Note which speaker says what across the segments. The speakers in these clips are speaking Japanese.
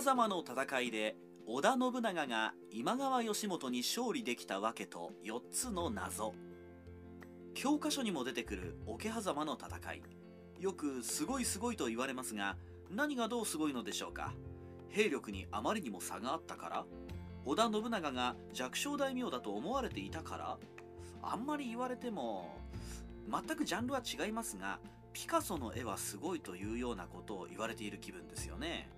Speaker 1: 狭間の戦いで織田信長が今川義元に勝利できたわけと4つの謎。教科書にも出てくる桶狭間の戦い。よくすごいすごいと言われますが何がどうすごいのでしょうか。兵力にあまりにも差があったから。織田信長が弱小大名だと思われていたから。あんまり言われても全くジャンルは違いますがピカソの絵はすごいというようなことを言われている気分ですよね。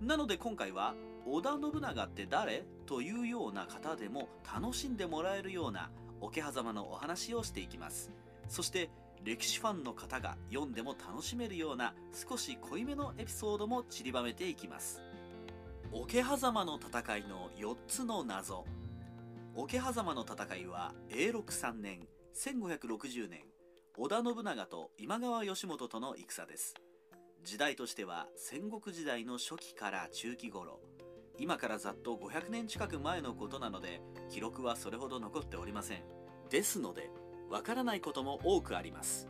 Speaker 1: なので今回は織田信長って誰というような方でも楽しんでもらえるような桶狭間のお話をしていきます。そして歴史ファンの方が読んでも楽しめるような少し濃いめのエピソードも散りばめていきます。桶狭間の戦いの4つの謎。桶狭間の戦いは永禄3年1560年織田信長と今川義元との戦です。時代としては戦国時代の初期から中期頃今からざっと500年近く前のことなので記録はそれほど残っておりません。ですのでわからないことも多くあります。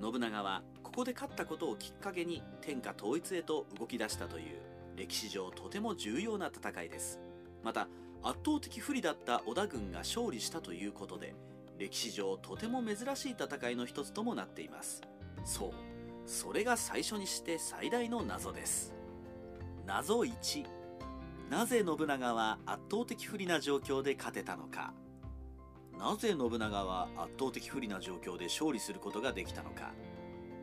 Speaker 1: 信長はここで勝ったことをきっかけに天下統一へと動き出したという歴史上とても重要な戦いです。また圧倒的不利だった織田軍が勝利したということで歴史上とても珍しい戦いの一つともなっています。そう。それが最初にして最大の謎です。謎1なぜ信長は圧倒的不利な状況で勝てたのか。なぜ信長は圧倒的不利な状況で勝利することができたのか。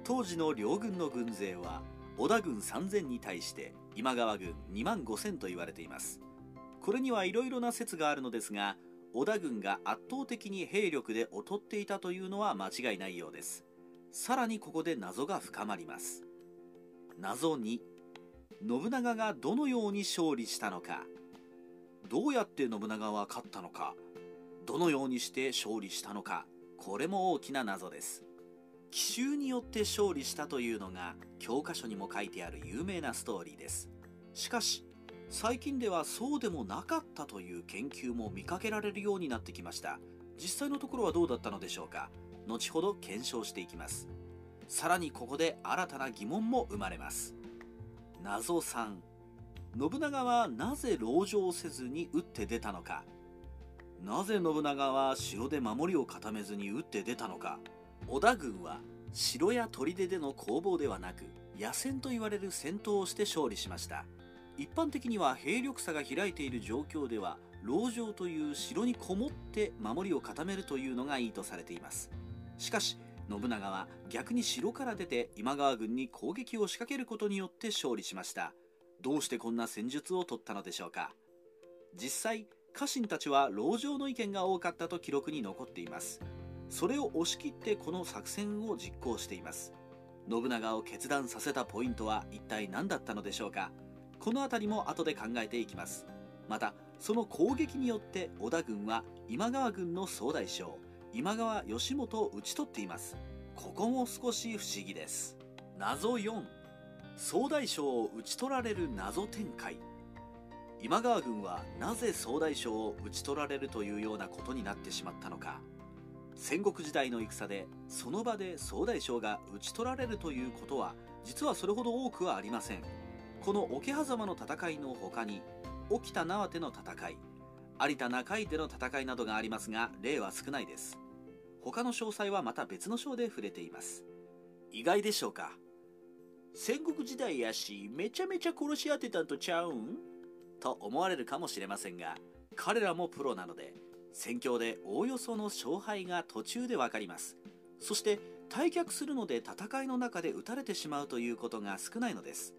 Speaker 1: 当時の両軍の軍勢は織田軍3000に対して今川軍2万5000と言われています。これにはいろいろな説があるのですが織田軍が圧倒的に兵力で劣っていたというのは間違いないようです。さらにここで謎が深まります。謎2信長がどのように勝利したのか。どうやって信長は勝ったのか。どのようにして勝利したのか。これも大きな謎です。奇襲によって勝利したというのが教科書にも書いてある有名なストーリーです。しかし最近ではそうでもなかったという研究も見かけられるようになってきました。実際のところはどうだったのでしょうか。後ほど検証していきます。さらにここで新たな疑問も生まれます。謎3信長はなぜ籠城せずに打って出たのか。なぜ信長は城で守りを固めずに打って出たのか。織田軍は城や砦での攻防ではなく野戦と言われる戦闘をして勝利しました。一般的には兵力差が開いている状況では籠城という城にこもって守りを固めるというのがいいとされています。しかし信長は逆に城から出て今川軍に攻撃を仕掛けることによって勝利しました。どうしてこんな戦術を取ったのでしょうか。実際家臣たちは籠城の意見が多かったと記録に残っています。それを押し切ってこの作戦を実行しています。信長を決断させたポイントは一体何だったのでしょうか。この辺りも後で考えていきます。またその攻撃によって織田軍は今川軍の総大将今川義元を討ち取っています。ここも少し不思議です。謎4総大将を討ち取られる謎展開。今川軍はなぜ総大将を討ち取られるというようなことになってしまったのか。戦国時代の戦でその場で総大将が討ち取られるということは実はそれほど多くはありません。この桶狭間の戦いの他に沖田縄手の戦い有田中井での戦いなどがありますが例は少ないです。他の詳細はまた別の章で触れています。意外でしょうか？戦国時代やしめちゃめちゃ殺し合ってたんとちゃうん？と思われるかもしれませんが彼らもプロなので戦況でおおよその勝敗が途中で分かります。そして退却するので戦いの中で撃たれてしまうということが少ないのです。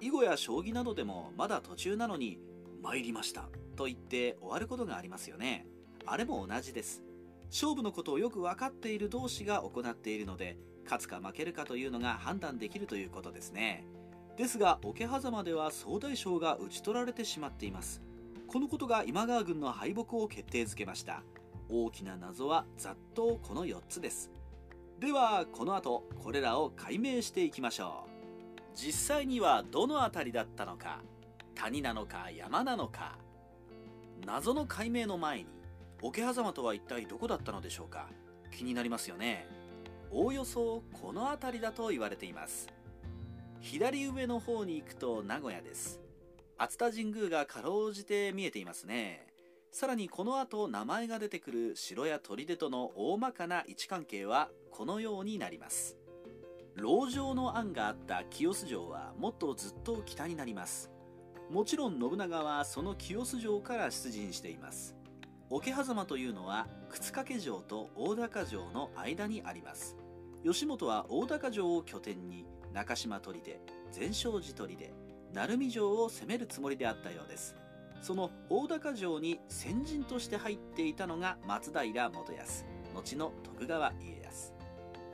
Speaker 1: 囲碁や将棋などでもまだ途中なのに参りました。と言って終わることがありますよね。あれも同じです。勝負のことをよく分かっている同士が行っているので勝つか負けるかというのが判断できるということですね。ですが桶狭間では総大将が討ち取られてしまっています。このことが今川軍の敗北を決定づけました。大きな謎はざっとこの4つです。ではこの後これらを解明していきましょう。実際にはどの辺りだったのか谷なのか山なのか。謎の解明の前に桶狭間とは一体どこだったのでしょうか？気になりますよね。おおよそこの辺りだと言われています。左上の方に行くと名古屋です。熱田神宮がかろうじて見えていますね。さらにこの後名前が出てくる城や砦との大まかな位置関係はこのようになります。籠城の案があった清洲城はもっとずっと北になります。もちろん信長はその清洲城から出陣しています。桶狭間というのは沓掛城と大高城の間にあります。義元は大高城を拠点に中島砦全勝寺砦鳴海城を攻めるつもりであったようです。その大高城に先陣として入っていたのが松平元康後の徳川家康。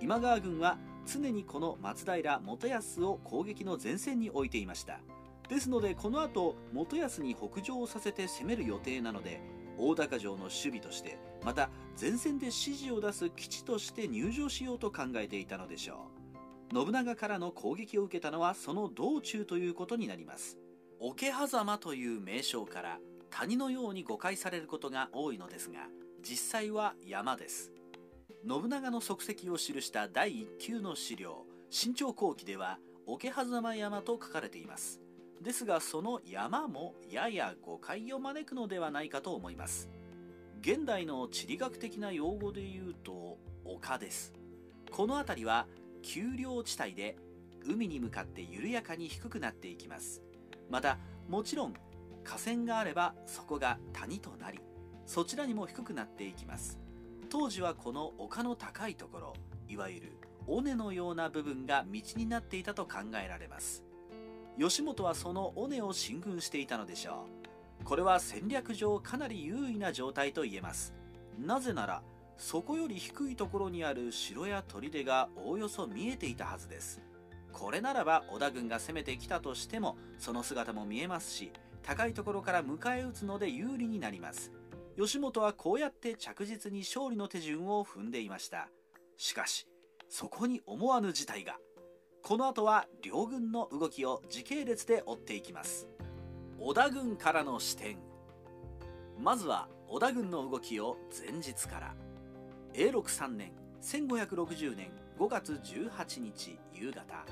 Speaker 1: 今川軍は常にこの松平元康を攻撃の前線に置いていました。ですのでこの後元康に北上させて攻める予定なので大高城の守備としてまた前線で指示を出す基地として入場しようと考えていたのでしょう。信長からの攻撃を受けたのはその道中ということになります。桶狭間という名称から谷のように誤解されることが多いのですが実際は山です。信長の足跡を記した第1級の資料新朝後期では桶狭間山と書かれています。ですがその山もやや誤解を招くのではないかと思います。現代の地理学的な用語で言うと丘です。この辺りは丘陵地帯で海に向かって緩やかに低くなっていきます。またもちろん河川があればそこが谷となりそちらにも低くなっていきます。当時はこの丘の高いところいわゆる尾根のような部分が道になっていたと考えられます。義元はその尾根を進軍していたのでしょう。これは戦略上かなり優位な状態と言えます。なぜならそこより低いところにある城や砦がおおよそ見えていたはずです。これならば織田軍が攻めてきたとしてもその姿も見えますし高いところから迎え撃つので有利になります。義元はこうやって着実に勝利の手順を踏んでいました。しかしそこに思わぬ事態が。この後は両軍の動きを時系列で追っていきます。織田軍からの視点。まずは織田軍の動きを前日から。永禄3年1560年5月18日夕方。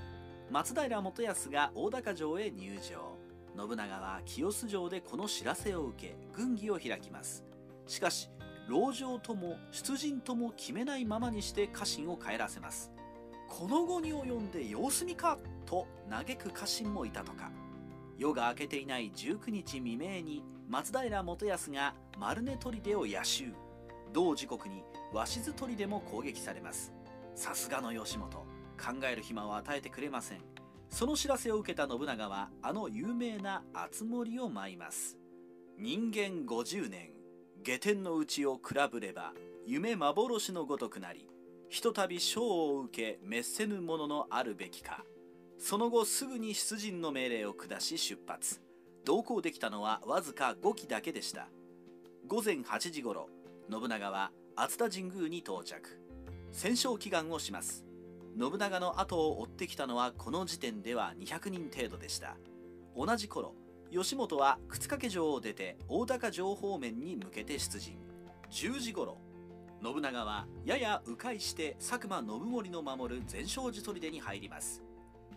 Speaker 1: 松平元康が大高城へ入城。信長は清洲城でこの知らせを受け軍議を開きます。しかし籠城とも出陣とも決めないままにして家臣を帰らせます。この後に及んで様子見かと嘆く家臣もいたとか。夜が明けていない19日未明に松平元康が丸根砦を野襲。同時刻に鷲津砦も攻撃されます。さすがの義元。考える暇を与えてくれません。その知らせを受けた信長はあの有名な熱盛を舞います。人間50年。下天のうちを比べれば夢幻のごとくなりひとたび賞を受け滅せぬもののあるべきか。その後すぐに出陣の命令を下し出発。同行できたのはわずか5機だけでした。午前8時頃信長は熱田神宮に到着。戦勝祈願をします。信長の後を追ってきたのはこの時点では200人程度でした。同じ頃義元は沓掛城を出て大高城方面に向けて出陣。10時頃信長はやや迂回して佐久間信盛の守る全勝寺砦に入ります。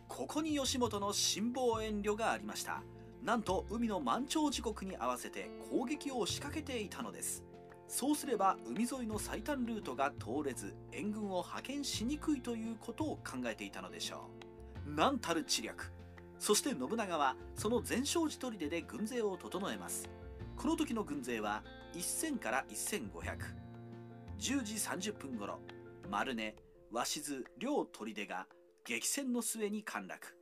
Speaker 1: ここに義元の辛抱遠慮がありました。なんと海の満潮時刻に合わせて攻撃を仕掛けていたのです。そうすれば海沿いの最短ルートが通れず援軍を派遣しにくいということを考えていたのでしょう。何たる知略。そして信長はその全勝寺砦で軍勢を整えます。この時の軍勢は1000から1500 10時30分頃丸根鷲津両砦が激戦の末に陥落。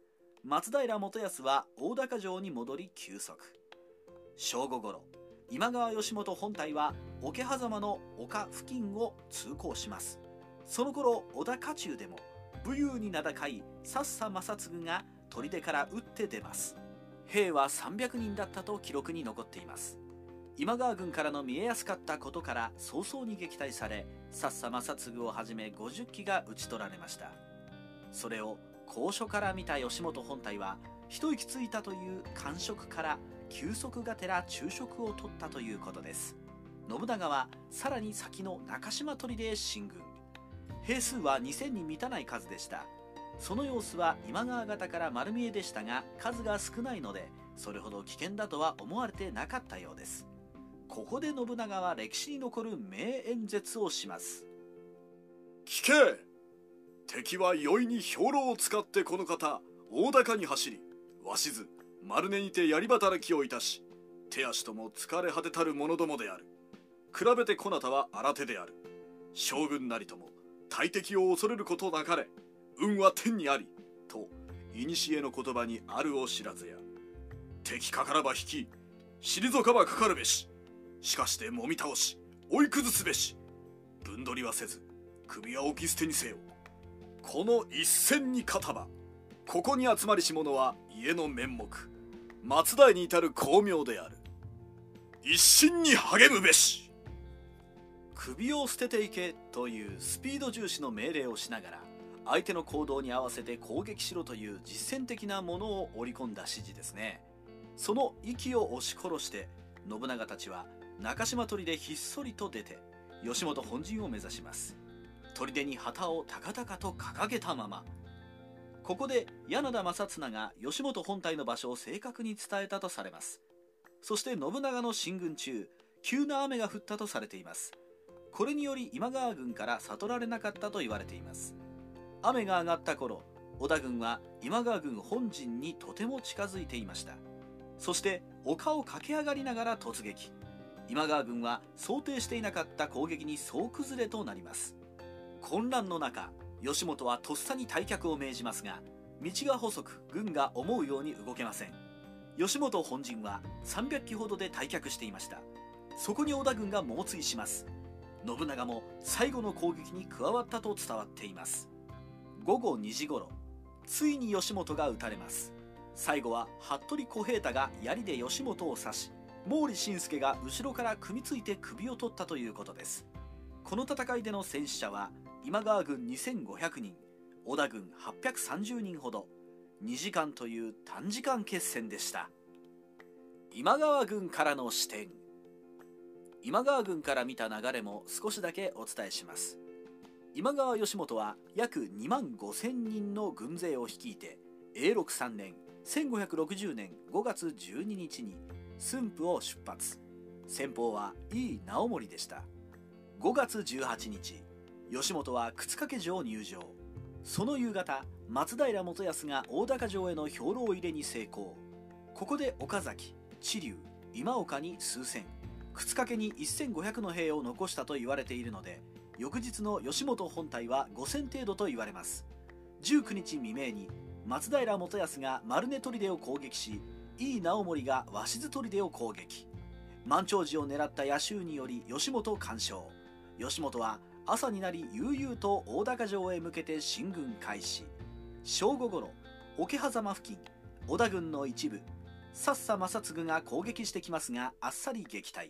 Speaker 1: 松平元康は大高城に戻り休息。正午頃今川義元本体は桶狭間の丘付近を通行します。その頃織田家中でも武勇に名高いさっさ正次が砦から打って出ます。兵は300人だったと記録に残っています。今川軍からの見えやすかったことから早々に撃退されさっさ正次をはじめ50機が討ち取られました。それを高所から見た義元本体は一息ついたという感触から休息がてら昼食を取ったということです。信長はさらに先の中島砦へ進軍。兵数は2000に満たない数でした。その様子は今川方から丸見えでしたが数が少ないのでそれほど危険だとは思われてなかったようです。ここで信長は歴史に残る名演説をします。
Speaker 2: 聞け。敵は容易に兵糧を使ってこの方大高に走り鷲津丸根にて槍働きをいたし手足とも疲れ果てたる者どもである。比べてこなたは新手である。将軍なりとも大敵を恐れることなかれ運は天にありと古の言葉にあるを知らずや。敵かからば引き退かばかかるべし。しかしてもみ倒し追い崩すべし。分取りはせず首は置き捨てにせよ。この一戦に勝たばここに集まりし者は家の面目松代に至る巧妙である。一心に励むべし。
Speaker 1: 首を捨てていけというスピード重視の命令をしながら相手の行動に合わせて攻撃しろという実践的なものを織り込んだ指示ですね。その息を押し殺して信長たちは中島砦ひっそりと出て吉本本陣を目指します。砦に旗を高々と掲げたまま。ここで柳田正綱が吉本本体の場所を正確に伝えたとされます。そして信長の進軍中急な雨が降ったとされています。これにより今川軍から悟られなかったと言われています。雨が上がった頃織田軍は今川軍本陣にとても近づいていました。そして丘を駆け上がりながら突撃。今川軍は想定していなかった攻撃に総崩れとなります。混乱の中吉本はとっさに退却を命じますが道が細く軍が思うように動けません。吉本本陣は300機ほどで退却していました。そこに織田軍が猛追します。信長も最後の攻撃に加わったと伝わっています。午後2時頃ついに吉本が撃たれます。最後は服部小平太が槍で吉本を刺し毛利信介が後ろから組みついて首を取ったということです。この戦いでの戦死者は今川軍2500人織田軍830人ほど2時間という短時間決戦でした。今川軍からの視点。今川軍から見た流れも少しだけお伝えします。今川義元は約2万5000人の軍勢を率いて永禄3年1560年5月12日に駿府を出発。先方は井伊直盛でした。5月18日吉本は靴掛城入城。その夕方松平元康が大高城への兵糧入れに成功。ここで岡崎知立今岡に数千。靴掛に1500の兵を残したと言われているので翌日の吉本本体は5000程度と言われます。19日未明に松平元康が丸根砦を攻撃し井伊直盛が鷲津砦を攻撃。満潮時を狙った野衆により吉本干渉。吉本は朝になり悠々と大高城へ向けて進軍開始。正午ごろ桶狭間付近織田軍の一部さっさ正次が攻撃してきますがあっさり撃退。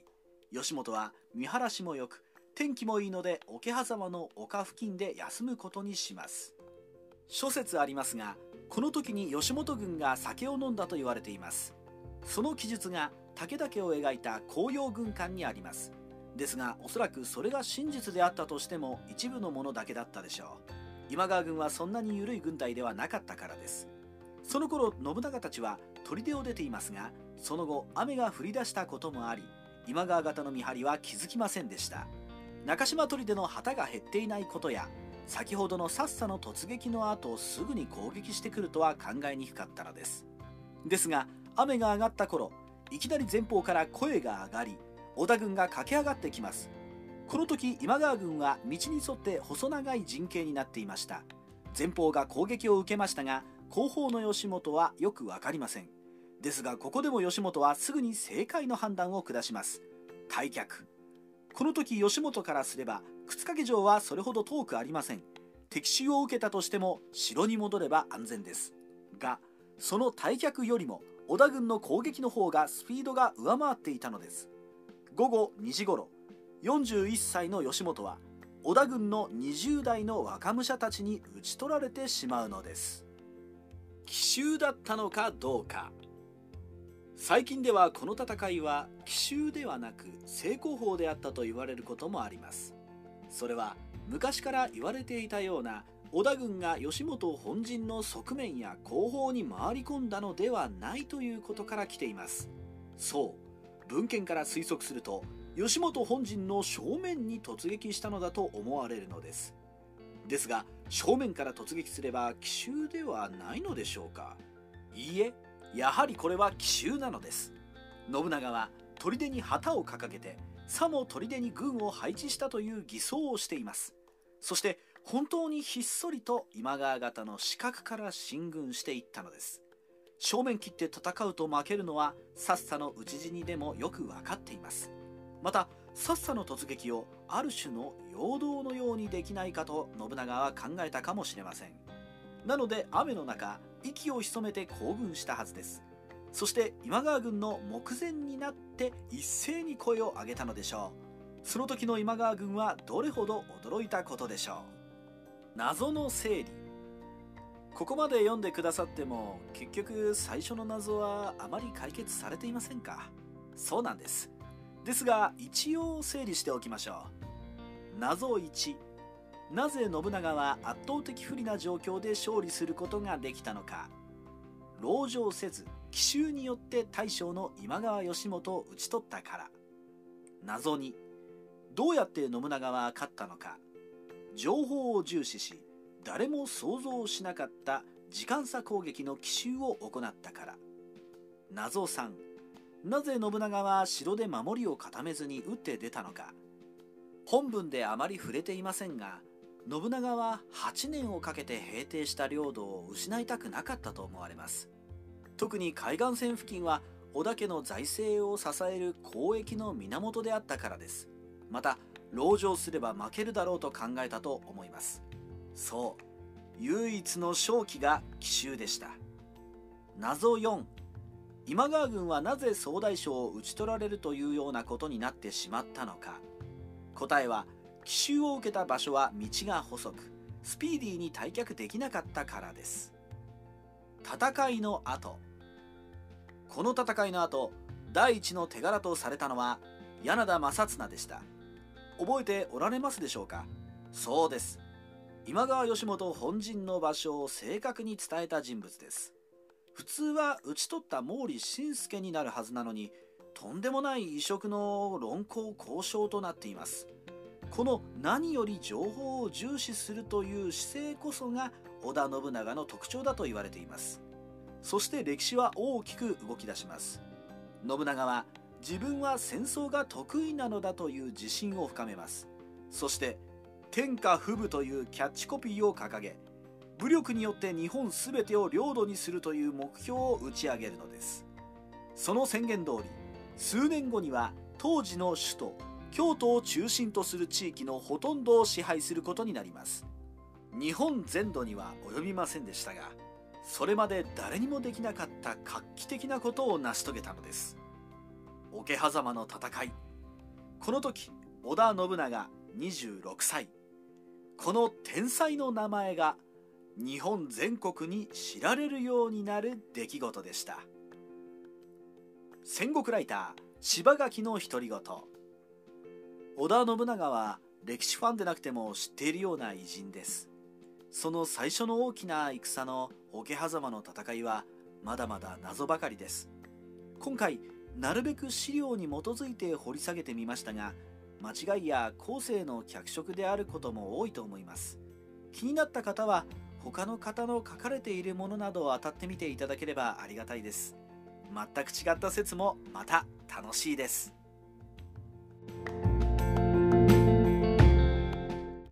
Speaker 1: 吉本は見晴らしもよく天気もいいので桶狭間の丘付近で休むことにします。諸説ありますがこの時に吉本軍が酒を飲んだと言われています。その記述が武田家を描いた紅葉軍艦にあります。ですがおそらくそれが真実であったとしても一部のものだけだったでしょう。今川軍はそんなに緩い軍隊ではなかったからです。その頃信長たちは砦を出ていますがその後雨が降り出したこともあり今川方の見張りは気づきませんでした。中島砦の旗が減っていないことや先ほどのさっさの突撃の後すぐに攻撃してくるとは考えにくかったのです。ですが雨が上がった頃いきなり前方から声が上がり織田軍が駆け上がってきます。この時今川軍は道に沿って細長い陣形になっていました。前方が攻撃を受けましたが後方の吉本はよく分かりません。ですがここでも吉本はすぐに正解の判断を下します。退却。この時吉本からすれば靴掛城はそれほど遠くありません。敵襲を受けたとしても城に戻れば安全です。がその退却よりも織田軍の攻撃の方がスピードが上回っていたのです。午後2時ごろ41歳の吉本は織田軍の20代の若武者たちに討ち取られてしまうのです。奇襲だったのかどうか。最近ではこの戦いは奇襲ではなく成功法であったと言われることもあります。それは昔から言われていたような織田軍が義元本陣の側面や後方に回り込んだのではないということから来ています。そう文献から推測すると義元本陣の正面に突撃したのだと思われるのです。ですが正面から突撃すれば奇襲ではないのでしょうか。いいえやはりこれは奇襲なのです。信長は砦に旗を掲げてさも砦に軍を配置したという偽装をしています。そして本当にひっそりと今川方の死角から進軍していったのです。正面切って戦うと負けるのはさっさの討ち死にでもよく分かっています。またさっさの突撃をある種の陽動のようにできないかと信長は考えたかもしれません。なので雨の中息を潜めて行軍したはずです。そして今川軍の目前になって一斉に声を上げたのでしょう。その時の今川軍はどれほど驚いたことでしょう。謎の整理。ここまで読んでくださっても結局最初の謎はあまり解決されていませんか。そうなんです。ですが一応整理しておきましょう。謎1なぜ信長は圧倒的不利な状況で勝利することができたのか。籠城せず奇襲によって大将の今川義元を討ち取ったから。謎2どうやって信長は勝ったのか。情報を重視し誰も想像しなかった時間差攻撃の奇襲を行ったから。謎3なぜ信長は城で守りを固めずに打って出たのか。本文であまり触れていませんが信長は8年をかけて平定した領土を失いたくなかったと思われます。特に海岸線付近は織田家の財政を支える交易の源であったからです。また籠城すれば負けるだろうと考えたと思います。そう唯一の勝機が奇襲でした。謎4今川軍はなぜ総大将を討ち取られるというようなことになってしまったのか。答えは奇襲を受けた場所は道が細くスピーディーに退却できなかったからです。戦いの後。この戦いの後第一の手柄とされたのは柳田正綱でした。覚えておられますでしょうか？そうです。今川義元本陣の場所を正確に伝えた人物です。普通は討ち取った毛利信介になるはずなのにとんでもない異色の論考交渉となっています。この何より情報を重視するという姿勢こそが織田信長の特徴だと言われています。そして歴史は大きく動き出します。信長は自分は戦争が得意なのだという自信を深めます。そして天下不武というキャッチコピーを掲げ武力によって日本全てを領土にするという目標を打ち上げるのです。その宣言通り数年後には当時の首都京都を中心とする地域のほとんどを支配することになります。日本全土には及びませんでしたがそれまで誰にもできなかった画期的なことを成し遂げたのです。桶狭間の戦い。この時織田信長26歳。この天才の名前が日本全国に知られるようになる出来事でした。戦国ライター柴垣の独り言。織田信長は歴史ファンでなくても知っているような偉人です。その最初の大きな戦の桶狭間の戦いはまだまだ謎ばかりです。今回なるべく資料に基づいて掘り下げてみましたが間違いや後世の脚色であることも多いと思います。気になった方は他の方の書かれているものなどを当たってみていただければありがたいです。全く違った説もまた楽しいです。